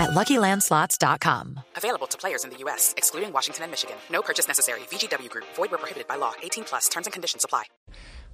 at LuckyLandSlots.com. Available to players in the U.S., excluding Washington and Michigan. No purchase necessary. VGW Group. Void where prohibited by law. 18 plus. Terms and conditions apply.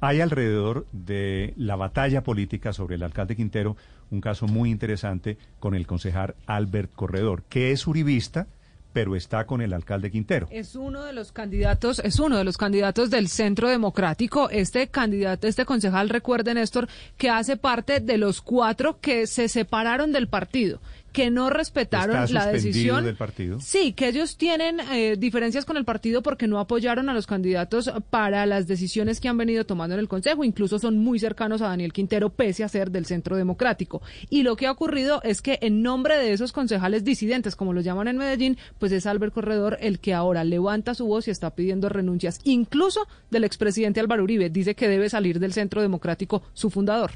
Hay alrededor de la batalla política sobre el alcalde Quintero un caso muy interesante con el concejal Albert Corredor, que es uribista, pero está con el alcalde Quintero. Es uno de los candidatos, es uno de los candidatos del Centro Democrático. Este candidato, este concejal, recuerde Néstor, que hace parte de los cuatro que se separaron del partido que no respetaron ¿Está la decisión. del partido? Sí, que ellos tienen eh, diferencias con el partido porque no apoyaron a los candidatos para las decisiones que han venido tomando en el Consejo. Incluso son muy cercanos a Daniel Quintero, pese a ser del Centro Democrático. Y lo que ha ocurrido es que en nombre de esos concejales disidentes, como los llaman en Medellín, pues es Albert Corredor el que ahora levanta su voz y está pidiendo renuncias, incluso del expresidente Álvaro Uribe. Dice que debe salir del Centro Democrático su fundador.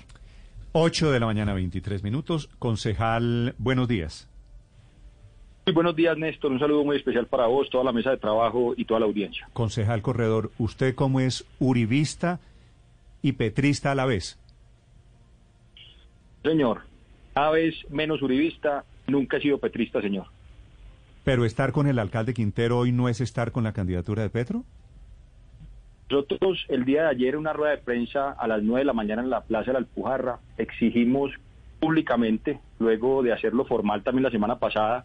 8 de la mañana, 23 minutos. Concejal, buenos días. Muy buenos días, Néstor. Un saludo muy especial para vos, toda la mesa de trabajo y toda la audiencia. Concejal Corredor, ¿usted cómo es uribista y petrista a la vez? Señor, cada vez menos uribista, nunca he sido petrista, señor. ¿Pero estar con el alcalde Quintero hoy no es estar con la candidatura de Petro? Nosotros el día de ayer en una rueda de prensa a las 9 de la mañana en la Plaza de la Alpujarra exigimos públicamente, luego de hacerlo formal también la semana pasada,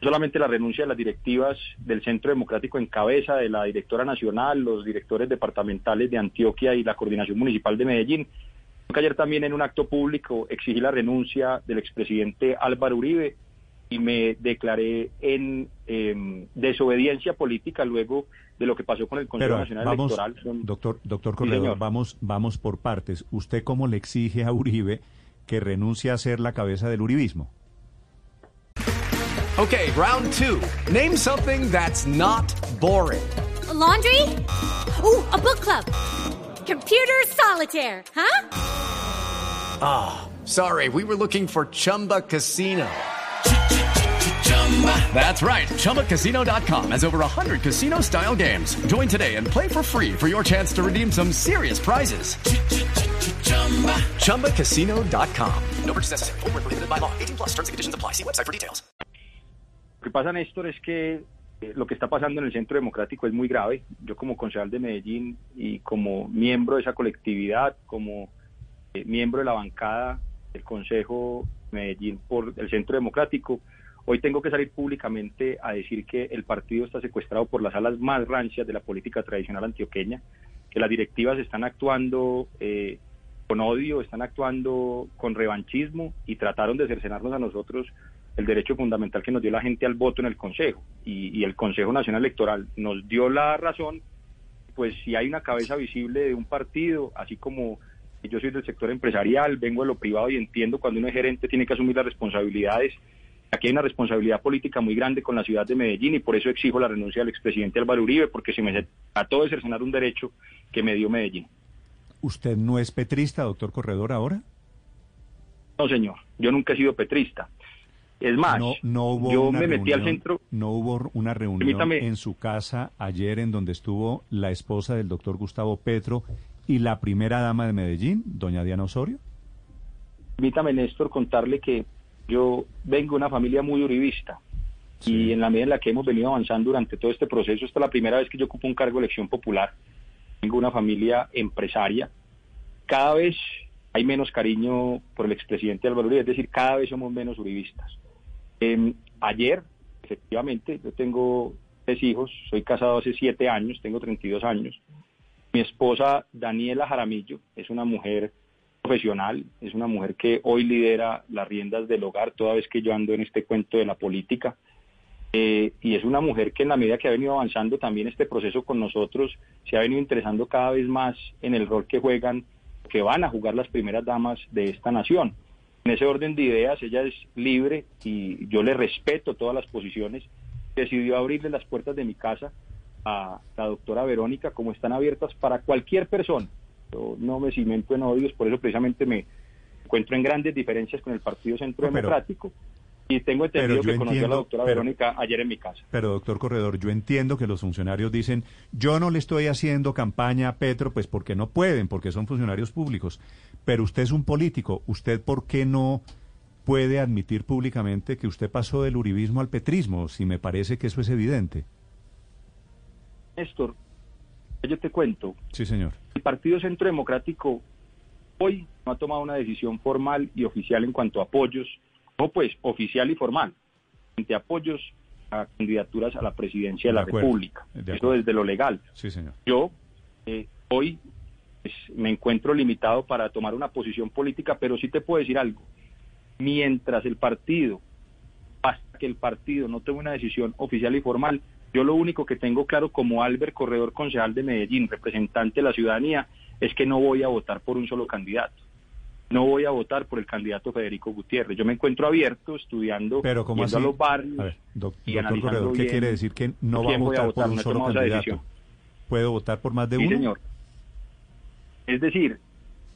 no solamente la renuncia de las directivas del Centro Democrático en cabeza de la directora nacional, los directores departamentales de Antioquia y la Coordinación Municipal de Medellín, que ayer también en un acto público exigí la renuncia del expresidente Álvaro Uribe y me declaré en eh, desobediencia política luego de lo que pasó con el Consejo Pero Nacional vamos, Electoral. Son- doctor, doctor Corredor, vamos, vamos por partes. ¿Usted cómo le exige a Uribe que renuncie a ser la cabeza del uribismo? Okay, round two. Name something that's not boring. A laundry? Ooh, a book club. Computer solitaire, huh? Sorry, we were looking for Chumba Casino. That's right. ChumbaCasino.com has over 100 casino style games. Join today and play for free for your chance to redeem some serious prizes. ChumbaCasino.com. No purchase necessary. Void where prohibited by law. 18 plus terms and conditions apply. See website for details. Lo que pasa, Néstor, es que eh, lo que está pasando en el Centro Democrático es muy grave. Yo como concejal de Medellín y como miembro de esa colectividad, como eh, miembro de la bancada del Consejo Medellín por el Centro Democrático, hoy tengo que salir públicamente a decir que el partido está secuestrado por las alas más rancias de la política tradicional antioqueña, que las directivas están actuando eh, con odio, están actuando con revanchismo y trataron de cercenarnos a nosotros el derecho fundamental que nos dio la gente al voto en el Consejo. Y, y el Consejo Nacional Electoral nos dio la razón, pues si hay una cabeza visible de un partido, así como yo soy del sector empresarial, vengo de lo privado y entiendo cuando uno es gerente tiene que asumir las responsabilidades. Aquí hay una responsabilidad política muy grande con la ciudad de Medellín y por eso exijo la renuncia del expresidente Álvaro Uribe, porque se me trató de cercenar un derecho que me dio Medellín. ¿Usted no es petrista, doctor Corredor, ahora? No, señor, yo nunca he sido petrista. Es más, no, no hubo yo una me metí al reunión- centro, No hubo una reunión Permítame. en su casa ayer en donde estuvo la esposa del doctor Gustavo Petro y la primera dama de Medellín, doña Diana Osorio. permítame, Néstor, contarle que yo vengo de una familia muy uribista y en la medida en la que hemos venido avanzando durante todo este proceso, esta es la primera vez que yo ocupo un cargo de elección popular. Vengo de una familia empresaria. Cada vez hay menos cariño por el expresidente Álvaro Uribe, es decir, cada vez somos menos uribistas. Eh, ayer, efectivamente, yo tengo tres hijos, soy casado hace siete años, tengo 32 años. Mi esposa Daniela Jaramillo es una mujer profesional, es una mujer que hoy lidera las riendas del hogar toda vez que yo ando en este cuento de la política. Eh, y es una mujer que en la medida que ha venido avanzando también este proceso con nosotros, se ha venido interesando cada vez más en el rol que juegan, que van a jugar las primeras damas de esta nación. En ese orden de ideas, ella es libre y yo le respeto todas las posiciones. Decidió abrirle las puertas de mi casa a la doctora Verónica, como están abiertas para cualquier persona. Yo no me cimento en odios, por eso precisamente me encuentro en grandes diferencias con el Partido Centro No, pero- Democrático y tengo entendido que conoció a la entiendo- doctora pero- Verónica ayer en mi casa. Pero, doctor Corredor, yo entiendo que los funcionarios dicen, yo no le estoy haciendo campaña a Petro, pues porque no pueden, porque son funcionarios públicos. Pero usted es un político, ¿usted por qué no puede admitir públicamente que usted pasó del uribismo al petrismo, si me parece que eso es evidente? Néstor, yo te cuento, Sí, señor. El Partido Centro Democrático hoy no ha tomado una decisión formal y oficial en cuanto a apoyos, no pues oficial y formal, frente a apoyos a candidaturas a la presidencia de, De la acuerdo, República. de Eso desde lo legal. Sí, señor. Yo eh, hoy pues, me encuentro limitado para tomar una posición política, pero sí te puedo decir algo. Mientras el partido, hasta que el partido no tome una decisión oficial y formal, yo lo único que tengo claro como Albert Corredor, concejal de Medellín, representante de la ciudadanía, es que no voy a votar por un solo candidato. No voy a votar por el candidato Federico Gutiérrez. Yo me encuentro abierto, estudiando, Pero, a los barrios. A ver, doc- y doctor Corredor, ¿qué bien quiere decir que no va a votar por un No solo candidato? ¿Puede votar por más de Sí, uno? señor. Es decir,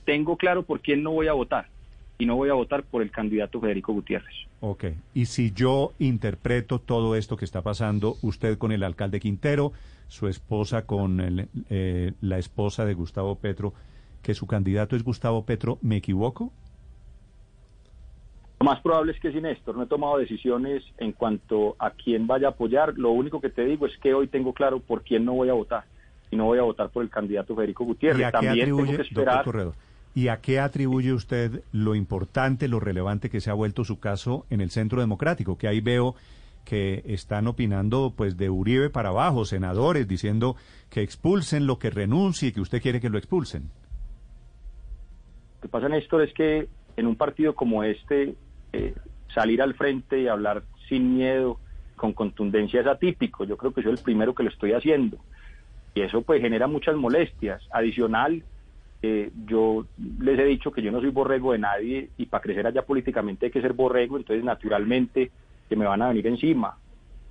tengo claro por quién no voy a votar y no voy a votar por el candidato Federico Gutiérrez. Ok. Y si yo interpreto todo esto que está pasando, usted con el alcalde Quintero, su esposa con el, eh, la esposa de Gustavo Petro, que su candidato es Gustavo Petro, ¿me equivoco? Lo más probable es que sí, Néstor. No he tomado decisiones en cuanto a quién vaya a apoyar. Lo único que te digo es que hoy tengo claro por quién no voy a votar. Y no voy a votar por el candidato Federico ¿Y Gutiérrez. a qué También tengo atribuye, que doctor esperar. Corredor, ¿y a qué atribuye usted lo importante, lo relevante que se ha vuelto su caso en el Centro Democrático? Que ahí veo que están opinando pues de Uribe para abajo, senadores, diciendo que expulsen lo que renuncie que usted quiere que lo expulsen. Lo que pasa, Néstor, es que en un partido como este, eh, salir al frente y hablar sin miedo, con contundencia, es atípico. Yo creo que soy el primero que lo estoy haciendo. Y eso pues genera muchas molestias. Adicional, eh, yo les he dicho que yo no soy borrego de nadie y para crecer allá políticamente hay que ser borrego, entonces naturalmente que me van a venir encima.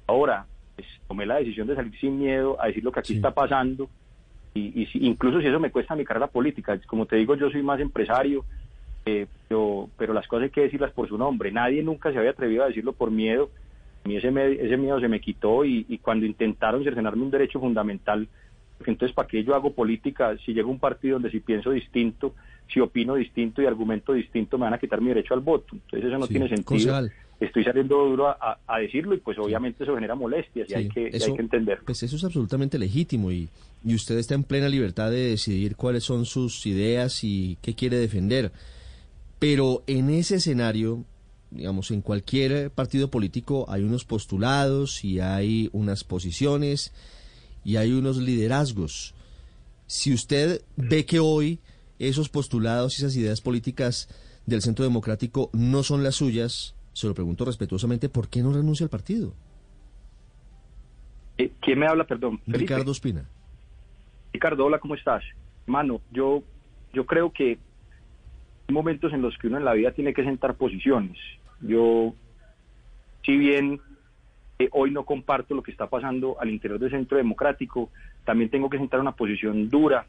Ahora, pues, tomé la decisión de salir sin miedo a decir lo que aquí está pasando y, y si- incluso si eso me cuesta mi carrera política. Como te digo, yo soy más empresario, eh, pero, pero las cosas hay que decirlas por su nombre. Nadie nunca se había atrevido a decirlo por miedo. A mí ese, me- ese miedo se me quitó y, y cuando intentaron cercenarme un derecho fundamental, entonces ¿para qué yo hago política? Si llego a un partido donde si pienso distinto, si opino distinto y argumento distinto, me van a quitar mi derecho al voto. Entonces eso no Sí, tiene sentido. concejal. Estoy saliendo duro a, a- decirlo y pues obviamente eso genera molestias y hay que, y eso- hay que entenderlo. Pues eso es absolutamente legítimo y, y usted está en plena libertad de decidir cuáles son sus ideas y qué quiere defender. Pero en ese escenario, digamos, en cualquier partido político hay unos postulados y hay unas posiciones y hay unos liderazgos. Si usted ve que hoy esos postulados y esas ideas políticas del Centro Democrático no son las suyas, se lo pregunto respetuosamente, ¿por qué no renuncia al partido? Eh, ¿Quién me habla, perdón? Felipe. Ricardo Espina. Ricardo, hola, ¿cómo estás? Mano, yo, yo creo que hay momentos en los que uno en la vida tiene que sentar posiciones. Yo, si bien eh, hoy no comparto lo que está pasando al interior del Centro Democrático, también tengo que sentar una posición dura.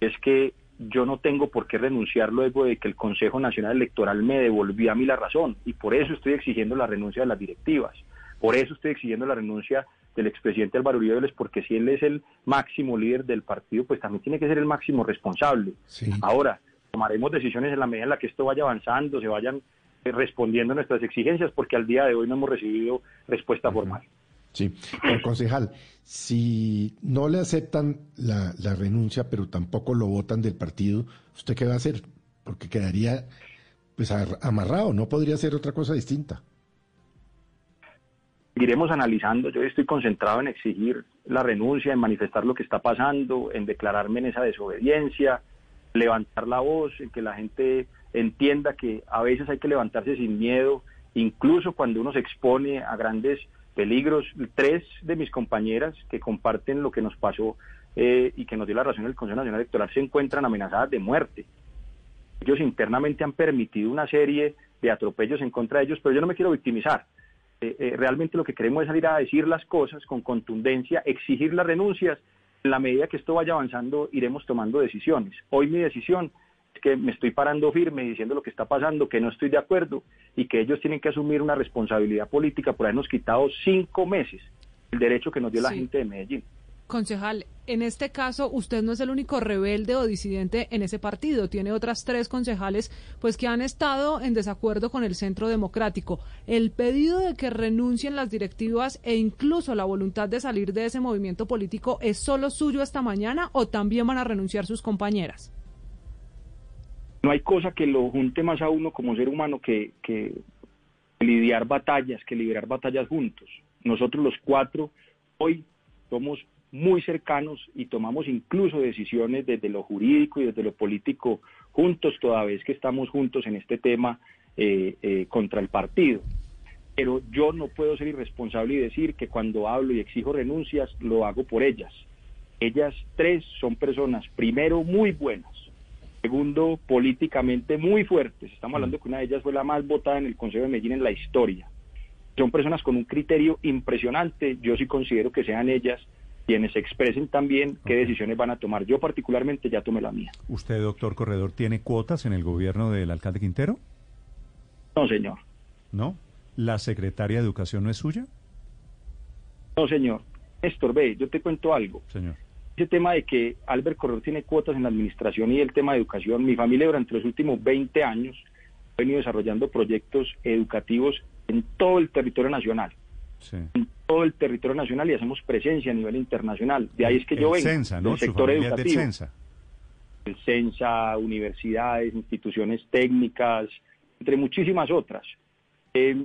Es que yo no tengo por qué renunciar luego de que el Consejo Nacional Electoral me devolvió a mí la razón y por eso estoy exigiendo la renuncia de las directivas. Por eso estoy exigiendo la renuncia del expresidente Álvaro Uribe Vélez, porque si él es el máximo líder del partido, pues también tiene que ser el máximo responsable. Ahora, tomaremos decisiones en la medida en la que esto vaya avanzando, se vayan respondiendo a nuestras exigencias, porque al día de hoy no hemos recibido respuesta formal. Sí, pero concejal, si no le aceptan la, la renuncia, pero tampoco lo votan del partido, ¿usted qué va a hacer? Porque quedaría pues ar- amarrado, no podría ser otra cosa distinta. Iremos analizando, yo estoy concentrado en exigir la renuncia, en manifestar lo que está pasando, en declararme en esa desobediencia, levantar la voz, en que la gente entienda que a veces hay que levantarse sin miedo, incluso cuando uno se expone a grandes peligros. Tres de mis compañeras que comparten lo que nos pasó eh, y que nos dio la razón el Consejo Nacional Electoral se encuentran amenazadas de muerte. Ellos internamente han permitido una serie de atropellos en contra de ellos, pero yo no me quiero victimizar. eh, eh, realmente lo que queremos es salir a decir las cosas con contundencia, exigir las renuncias. En la medida que esto vaya avanzando, iremos tomando decisiones. Hoy mi decisión que me estoy parando firme diciendo lo que está pasando, que no estoy de acuerdo y que ellos tienen que asumir una responsabilidad política por habernos quitado cinco meses el derecho que nos dio la gente de Medellín. Concejal, en este caso usted no es el único rebelde o disidente en ese partido. Tiene otras tres concejales pues que han estado en desacuerdo con el Centro Democrático. El pedido de que renuncien las directivas e incluso la voluntad de salir de ese movimiento político es solo suyo esta mañana o también van a renunciar sus compañeras. No hay cosa que lo junte más a uno como ser humano que, lidiar batallas, que liberar batallas juntos. Nosotros los cuatro hoy somos muy cercanos y tomamos incluso decisiones desde lo jurídico y desde lo político juntos, toda vez que estamos juntos en este tema eh, eh, contra el partido. Pero yo no puedo ser irresponsable y decir que cuando hablo y exijo renuncias lo hago por ellas. Ellas tres son personas, primero, muy buenas, segundo, políticamente muy fuertes. Estamos hablando que una de ellas fue la más votada en el Consejo de Medellín en la historia. Son personas con un criterio impresionante. Yo sí considero que sean ellas quienes expresen también qué decisiones van a tomar. Yo particularmente ya tomé la mía. ¿Usted, doctor Corredor, tiene cuotas en el gobierno del alcalde Quintero? No, señor. ¿No? ¿La secretaria de Educación no es suya? No, señor. Néstor, ve, yo te cuento algo. Señor. Ese tema de que Albert Corredor tiene cuotas en la administración y el tema de educación, mi familia durante los últimos 20 años ha venido desarrollando proyectos educativos en todo el territorio nacional. Sí. En todo el territorio nacional y hacemos presencia a nivel internacional. De ahí es que yo vengo, Censa, ¿no? del sector es del educativo. Censa. el CENSA, universidades, instituciones técnicas, entre muchísimas otras. Eh,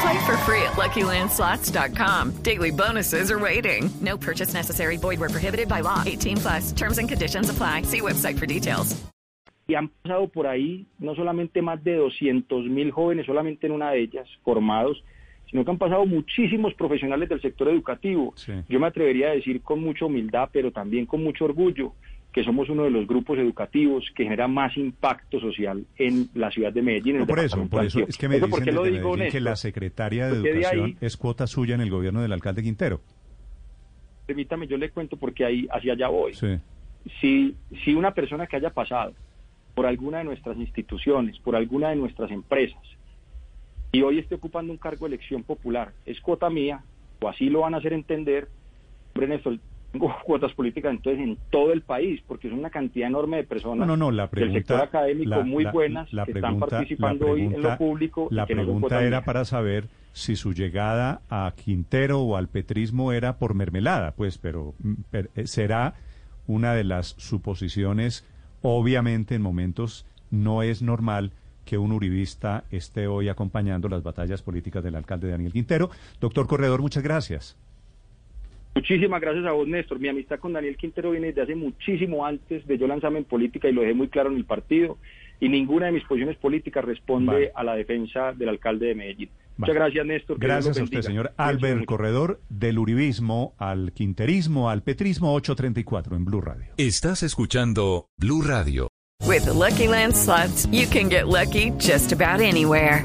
Play for free at LuckyLandSlots.com. Daily bonuses are waiting. No purchase necessary. Void where prohibited by law. 18 plus. Terms and conditions apply. See website for details. y han pasado por ahí no solamente más de 200 mil jóvenes, solamente en una de ellas, formados, sino que han pasado muchísimos profesionales del sector educativo. Sí. Yo me atrevería a decir con mucha humildad, pero también con mucho orgullo, que somos uno de los grupos educativos que genera más impacto social en la ciudad de Medellín. No, por eso, por eso es que me Antioquia. ¿por dicen qué lo desde digo, Medellín que la secretaria de Educación ahí- es cuota suya en el gobierno del alcalde Quintero. Permítame, yo le cuento porque ahí hacia allá voy. Sí. si, si una persona que haya pasado por alguna de nuestras instituciones, por alguna de nuestras empresas, y hoy esté ocupando un cargo de elección popular, es cuota mía, o así lo van a hacer entender, Néstor, cuotas políticas entonces en todo el país, porque es una cantidad enorme de personas No, no, no, la del sector pregunta... académico la- muy buenas la que pregunta- están participando hoy en pregunta- lo público. La pregunta era para saber si su llegada a Quintero o al petrismo era por mermelada, pues, pero mm, per- eh, será una de las suposiciones, obviamente en momentos no es normal que un uribista esté hoy acompañando las batallas políticas del alcalde Daniel Quintero. Doctor Corredor, muchas gracias. Muchísimas gracias a vos, Néstor. Mi amistad con Daniel Quintero viene desde hace muchísimo antes de yo lanzarme en política y lo dejé muy claro en el partido. Y ninguna de mis posiciones políticas responde Vale. a la defensa del alcalde de Medellín. Vale. Muchas gracias, Néstor. Gracias a usted, señor Albert. Corredor, del uribismo al quinterismo, al petrismo 834 en Blue Radio. Estás escuchando Blue Radio. With the Lucky Land slots, you can get lucky just about anywhere.